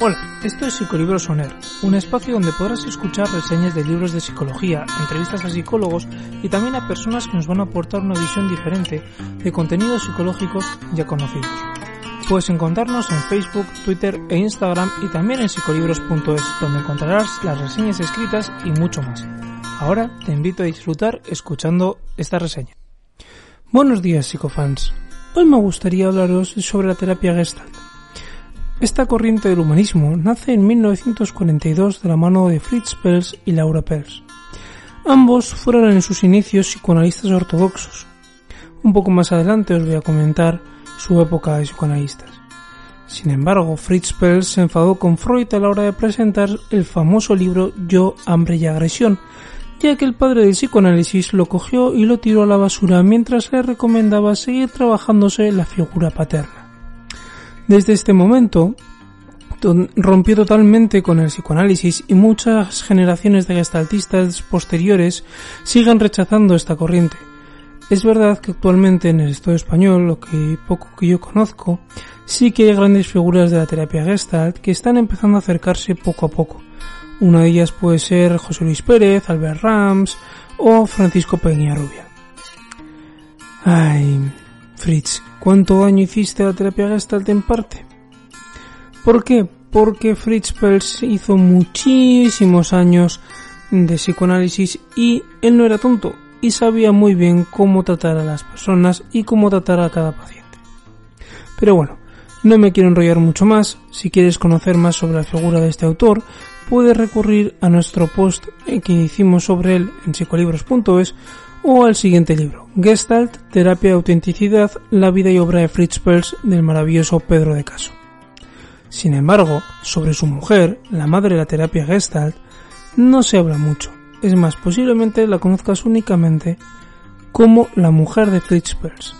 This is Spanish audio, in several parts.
Hola, esto es Psicolibros On Air, un espacio donde podrás escuchar reseñas de libros de psicología, entrevistas a psicólogos y también a personas que nos van a aportar una visión diferente de contenidos psicológicos ya conocidos. Puedes encontrarnos en Facebook, Twitter e Instagram y también en psicolibros.es, donde encontrarás las reseñas escritas y mucho más. Ahora te invito a disfrutar escuchando esta reseña. Buenos días, psicofans. Hoy me gustaría hablaros sobre la terapia Gestalt. Esta corriente del humanismo nace en 1942 de la mano de Fritz Perls y Laura Perls. Ambos fueron en sus inicios psicoanalistas ortodoxos. Un poco más adelante os voy a comentar su época de psicoanalistas. Sin embargo, Fritz Perls se enfadó con Freud a la hora de presentar el famoso libro Yo, hambre y agresión, ya que el padre del psicoanálisis lo cogió y lo tiró a la basura mientras le recomendaba seguir trabajándose la figura paterna. Desde este momento, rompió totalmente con el psicoanálisis y muchas generaciones de gestaltistas posteriores siguen rechazando esta corriente. Es verdad que actualmente en el Estado español, lo que poco que yo conozco, sí que hay grandes figuras de la terapia gestalt que están empezando a acercarse poco a poco. Una de ellas puede ser José Luis Pérez, Albert Rams o Francisco Peñarrubia. Ay, Fritz, ¿cuánto daño hiciste a la terapia Gestalt en parte? ¿Por qué? Porque Fritz Perls hizo muchísimos años de psicoanálisis y él no era tonto y sabía muy bien cómo tratar a las personas y cómo tratar a cada paciente. Pero bueno, no me quiero enrollar mucho más. Si quieres conocer más sobre la figura de este autor, puedes recurrir a nuestro post que hicimos sobre él en psicolibros.es o al siguiente libro, Gestalt, Terapia de Autenticidad, la vida y obra de Fritz Perls del maravilloso Pedro de Caso. Sin embargo, sobre su mujer, la madre de la terapia Gestalt, no se habla mucho. Es más, posiblemente la conozcas únicamente como la mujer de Fritz Perls.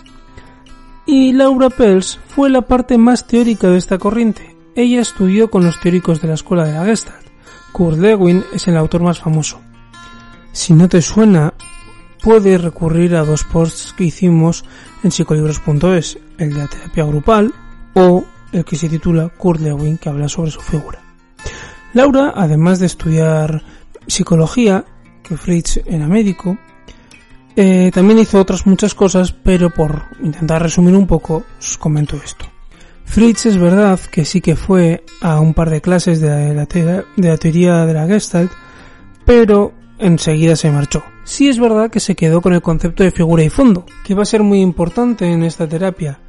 Y Laura Perls fue la parte más teórica de esta corriente. Ella estudió con los teóricos de la escuela de la Gestalt. Kurt Lewin es el autor más famoso. Si no te suena, puedes recurrir a dos posts que hicimos en psicolibros.es, el de la terapia grupal o el que se titula Kurt Lewin, que habla sobre su figura. Laura, además de estudiar psicología, que Fritz era médico, eh, también hizo otras muchas cosas, pero por intentar resumir un poco, os comento esto. Fritz es verdad que sí que fue a un par de clases de la, de la teoría de la Gestalt, pero enseguida se marchó. Sí es verdad que se quedó con el concepto de figura y fondo, que va a ser muy importante en esta terapia,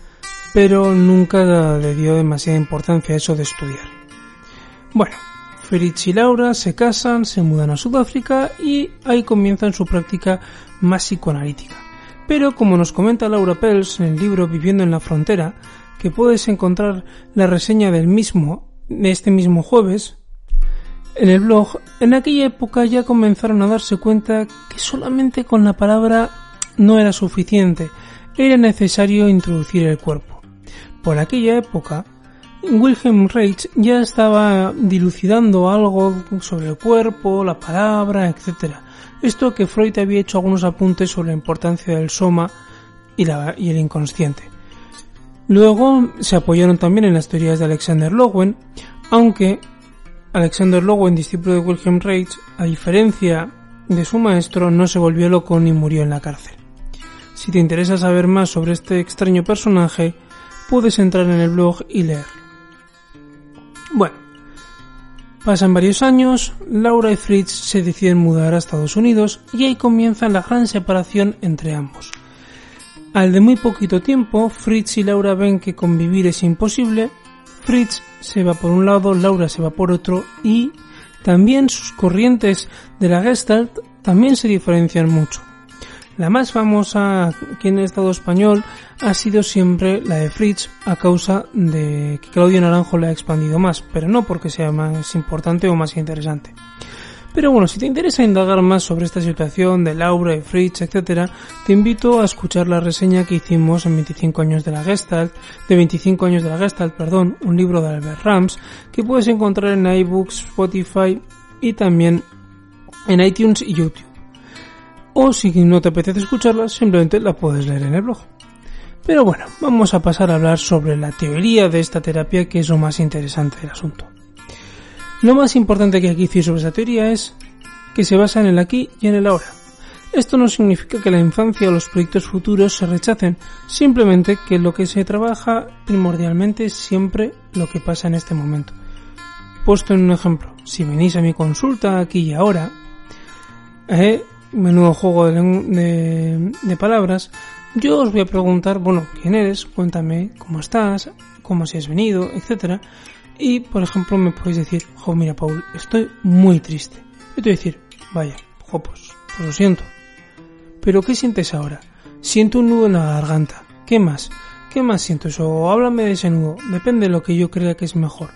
pero nunca le dio demasiada importancia a eso de estudiar. Bueno, Fritz y Laura se casan, se mudan a Sudáfrica y ahí comienzan su práctica más psicoanalítica. Pero como nos comenta Laura Pels en el libro Viviendo en la Frontera, que puedes encontrar la reseña del mismo de este mismo jueves, en el blog, en aquella época ya comenzaron a darse cuenta que solamente con la palabra no era suficiente, era necesario introducir el cuerpo. Por aquella época, Wilhelm Reich ya estaba dilucidando algo sobre el cuerpo, la palabra, etc. Esto que Freud había hecho algunos apuntes sobre la importancia del soma y, y el inconsciente. Luego se apoyaron también en las teorías de Alexander Lowen, aunque Alexander Lowen, discípulo de Wilhelm Reich, a diferencia de su maestro, no se volvió loco ni murió en la cárcel. Si te interesa saber más sobre este extraño personaje, puedes entrar en el blog y leerlo. Bueno, pasan varios años, Laura y Fritz se deciden mudar a Estados Unidos y ahí comienza la gran separación entre ambos. Al de muy poquito tiempo, Fritz y Laura ven que convivir es imposible Fritz se va por un lado, Laura se va por otro y también sus corrientes de la Gestalt también se diferencian mucho. La más famosa aquí en el Estado español ha sido siempre la de Fritz a causa de que Claudio Naranjo la ha expandido más, pero no porque sea más importante o más interesante. Pero bueno, si te interesa indagar más sobre esta situación de Laura y Fritz, etc., te invito a escuchar la reseña que hicimos en 25 años de la Gestalt, de 25 años de la Gestalt, perdón, un libro de Albert Rams, que puedes encontrar en iBooks, Spotify y también en iTunes y YouTube. O si no te apetece escucharla, simplemente la puedes leer en el blog. Pero bueno, vamos a pasar a hablar sobre la teoría de esta terapia que es lo más interesante del asunto. Lo más importante que hay que decir sobre esta teoría es que se basa en el aquí y en el ahora. Esto no significa que la infancia o los proyectos futuros se rechacen, simplemente que lo que se trabaja primordialmente es siempre lo que pasa en este momento. Puesto en un ejemplo, si venís a mi consulta aquí y ahora, eh, menudo juego de, de, palabras, yo os voy a preguntar, bueno, ¿quién eres? Cuéntame cómo estás, cómo si has venido, etcétera. Y, por ejemplo, me podéis decir, jo, mira, Paul, estoy muy triste. Yo te voy a decir, vaya, jo, pues, pues lo siento. Pero, ¿qué sientes ahora? Siento un nudo en la garganta. ¿Qué más? ¿Qué más sientes? O háblame de ese nudo. Depende de lo que yo crea que es mejor.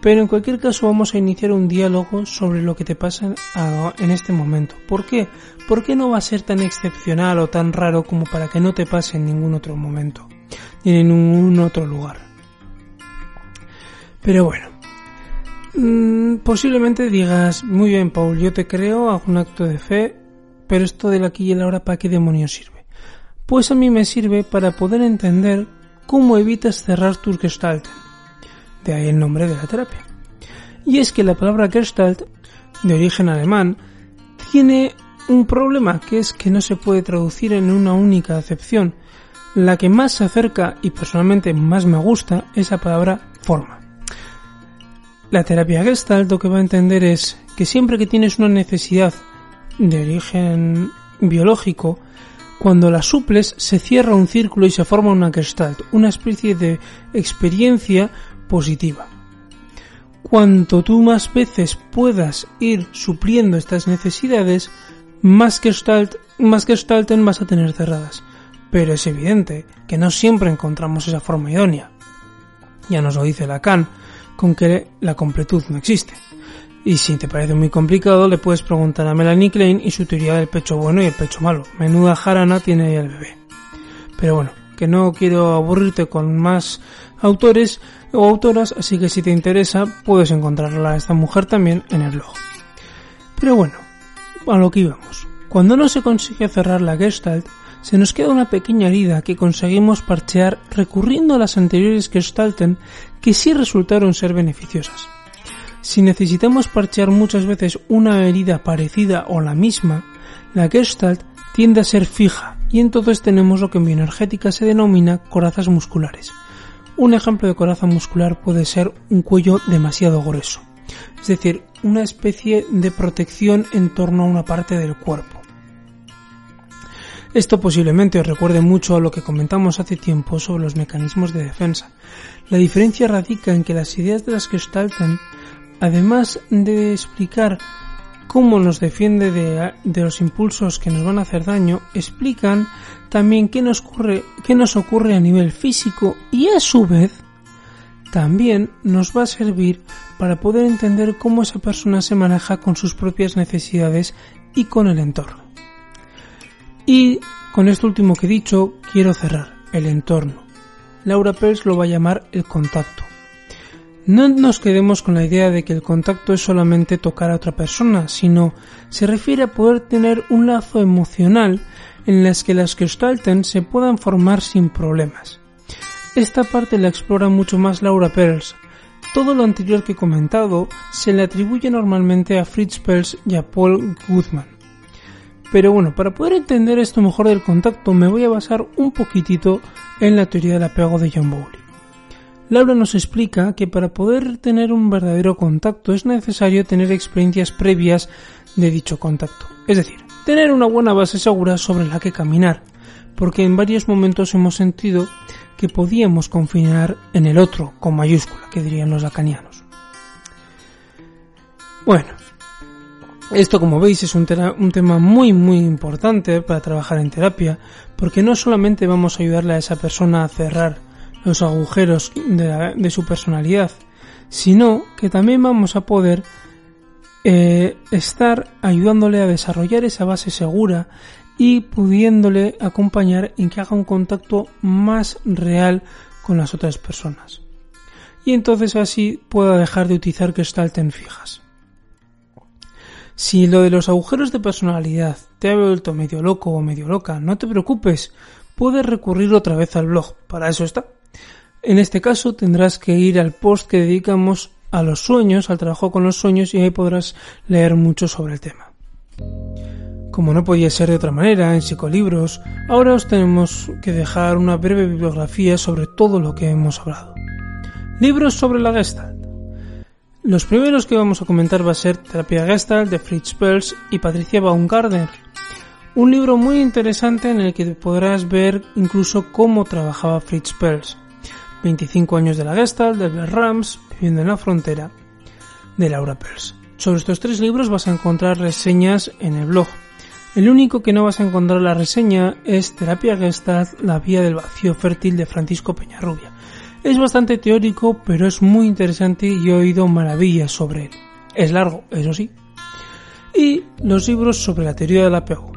Pero en cualquier caso vamos a iniciar un diálogo sobre lo que te pasa en este momento. ¿Por qué? ¿Por qué no va a ser tan excepcional o tan raro como para que no te pase en ningún otro momento? Ni en ningún otro lugar. Pero bueno, mm, posiblemente digas, muy bien Paul, yo te creo, hago un acto de fe, pero esto del aquí y el ahora, ¿para qué demonios sirve? Pues a mí me sirve para poder entender cómo evitas cerrar tus gestalt. De ahí el nombre de la terapia. Y es que la palabra gestalt, de origen alemán, tiene un problema que es que no se puede traducir en una única acepción. La que más se acerca y personalmente más me gusta es la palabra forma. La terapia Gestalt lo que va a entender es que siempre que tienes una necesidad de origen biológico, cuando la suples se cierra un círculo y se forma una Gestalt, una especie de experiencia positiva. Cuanto tú más veces puedas ir supliendo estas necesidades, más Gestalt, más Gestalten vas a tener cerradas. Pero es evidente que no siempre encontramos esa forma idónea. Ya nos lo dice Lacan, con que la completud no existe. Y si te parece muy complicado, le puedes preguntar a Melanie Klein y su teoría del pecho bueno y el pecho malo. Menuda jarana tiene el bebé. Pero bueno, que no quiero aburrirte con más autores o autoras, así que si te interesa, puedes encontrarla a esta mujer también en el blog. Pero bueno, a lo que íbamos. Cuando no se consigue cerrar la Gestalt, se nos queda una pequeña herida que conseguimos parchear recurriendo a las anteriores Gestalten que sí resultaron ser beneficiosas. Si necesitamos parchear muchas veces una herida parecida o la misma, la Gestalt tiende a ser fija y entonces tenemos lo que en bioenergética se denomina corazas musculares. Un ejemplo de coraza muscular puede ser un cuello demasiado grueso, es decir, una especie de protección en torno a una parte del cuerpo. Esto posiblemente os recuerde mucho a lo que comentamos hace tiempo sobre los mecanismos de defensa. La diferencia radica en que las ideas de las Gestalten, además de explicar cómo nos defiende de, los impulsos que nos van a hacer daño, explican también qué nos, ocurre, qué nos ocurre a nivel físico y a su vez también nos va a servir para poder entender cómo esa persona se maneja con sus propias necesidades y con el entorno. Y con esto último que he dicho, quiero cerrar, el entorno. Laura Pels lo va a llamar el contacto. No nos quedemos con la idea de que el contacto es solamente tocar a otra persona, sino se refiere a poder tener un lazo emocional en las que las gestalten se puedan formar sin problemas. Esta parte la explora mucho más Laura Perls. Todo lo anterior que he comentado se le atribuye normalmente a Fritz Perls y a Paul Goodman. Pero bueno, para poder entender esto mejor del contacto me voy a basar un poquitito en la teoría del apego de John Bowley. Laura nos explica que para poder tener un verdadero contacto es necesario tener experiencias previas de dicho contacto, es decir, tener una buena base segura sobre la que caminar, porque en varios momentos hemos sentido que podíamos confiar en el otro, con mayúscula, que dirían los lacanianos. Bueno, Esto, como veis, es un, tema muy, muy importante para trabajar en terapia, porque no solamente vamos a ayudarle a esa persona a cerrar los agujeros de, su personalidad, sino que también vamos a poder eh, estar ayudándole a desarrollar esa base segura y pudiéndole acompañar en que haga un contacto más real con las otras personas. Y entonces así pueda dejar de utilizar en fijas. Si lo de los agujeros de personalidad te ha vuelto medio loco o medio loca, no te preocupes, puedes recurrir otra vez al blog, para eso está. En este caso tendrás que ir al post que dedicamos a los sueños, al trabajo con los sueños y ahí podrás leer mucho sobre el tema. Como no podía ser de otra manera, en psicolibros, ahora os tenemos que dejar una breve bibliografía sobre todo lo que hemos hablado. Libros sobre la Gestalt. Los primeros que vamos a comentar va a ser Terapia Gestalt de Fritz Perls y Patricia Baumgartner. Un libro muy interesante en el que podrás ver incluso cómo trabajaba Fritz Perls. 25 años de la Gestalt, de Bert Rams, Viviendo en la Frontera, de Laura Perls. Sobre estos tres libros vas a encontrar reseñas en el blog. El único que no vas a encontrar la reseña es Terapia Gestalt, la vía del vacío fértil de Francisco Peñarrubia es bastante teórico, pero es muy interesante y he oído maravillas sobre él. Es largo, eso sí. Y los libros sobre la teoría del apego.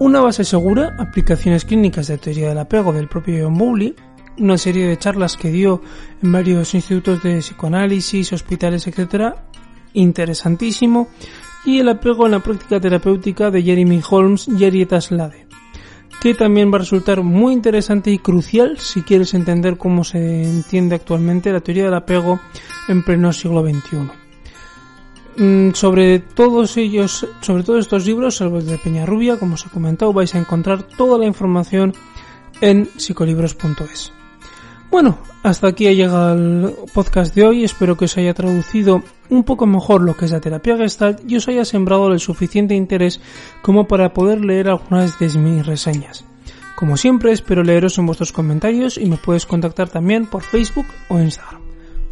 Una base segura, aplicaciones clínicas de teoría del apego del propio John Bowley, una serie de charlas que dio en varios institutos de psicoanálisis, hospitales, etc. Interesantísimo. Y el apego en la práctica terapéutica de Jeremy Holmes y Arieta Slade que también va a resultar muy interesante y crucial si quieres entender cómo se entiende actualmente la teoría del apego en pleno siglo XXI. Mm, sobre todos ellos, sobre todos estos libros, salvo el de Peñarrubia, como os he comentado, vais a encontrar toda la información en psicolibros.es. Bueno, hasta aquí ha llegado el podcast de hoy. Espero que os haya traducido un poco mejor lo que es la terapia gestalt y os haya sembrado el suficiente interés como para poder leer algunas de mis reseñas. Como siempre, espero leeros en vuestros comentarios y me puedes contactar también por Facebook o Instagram.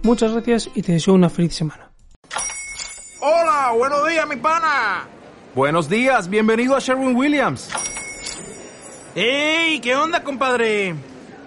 Muchas gracias y te deseo una feliz semana. Hola, buenos días, mi pana. Buenos días, bienvenido a Sherwin Williams. ¡Ey! ¿Qué onda, compadre?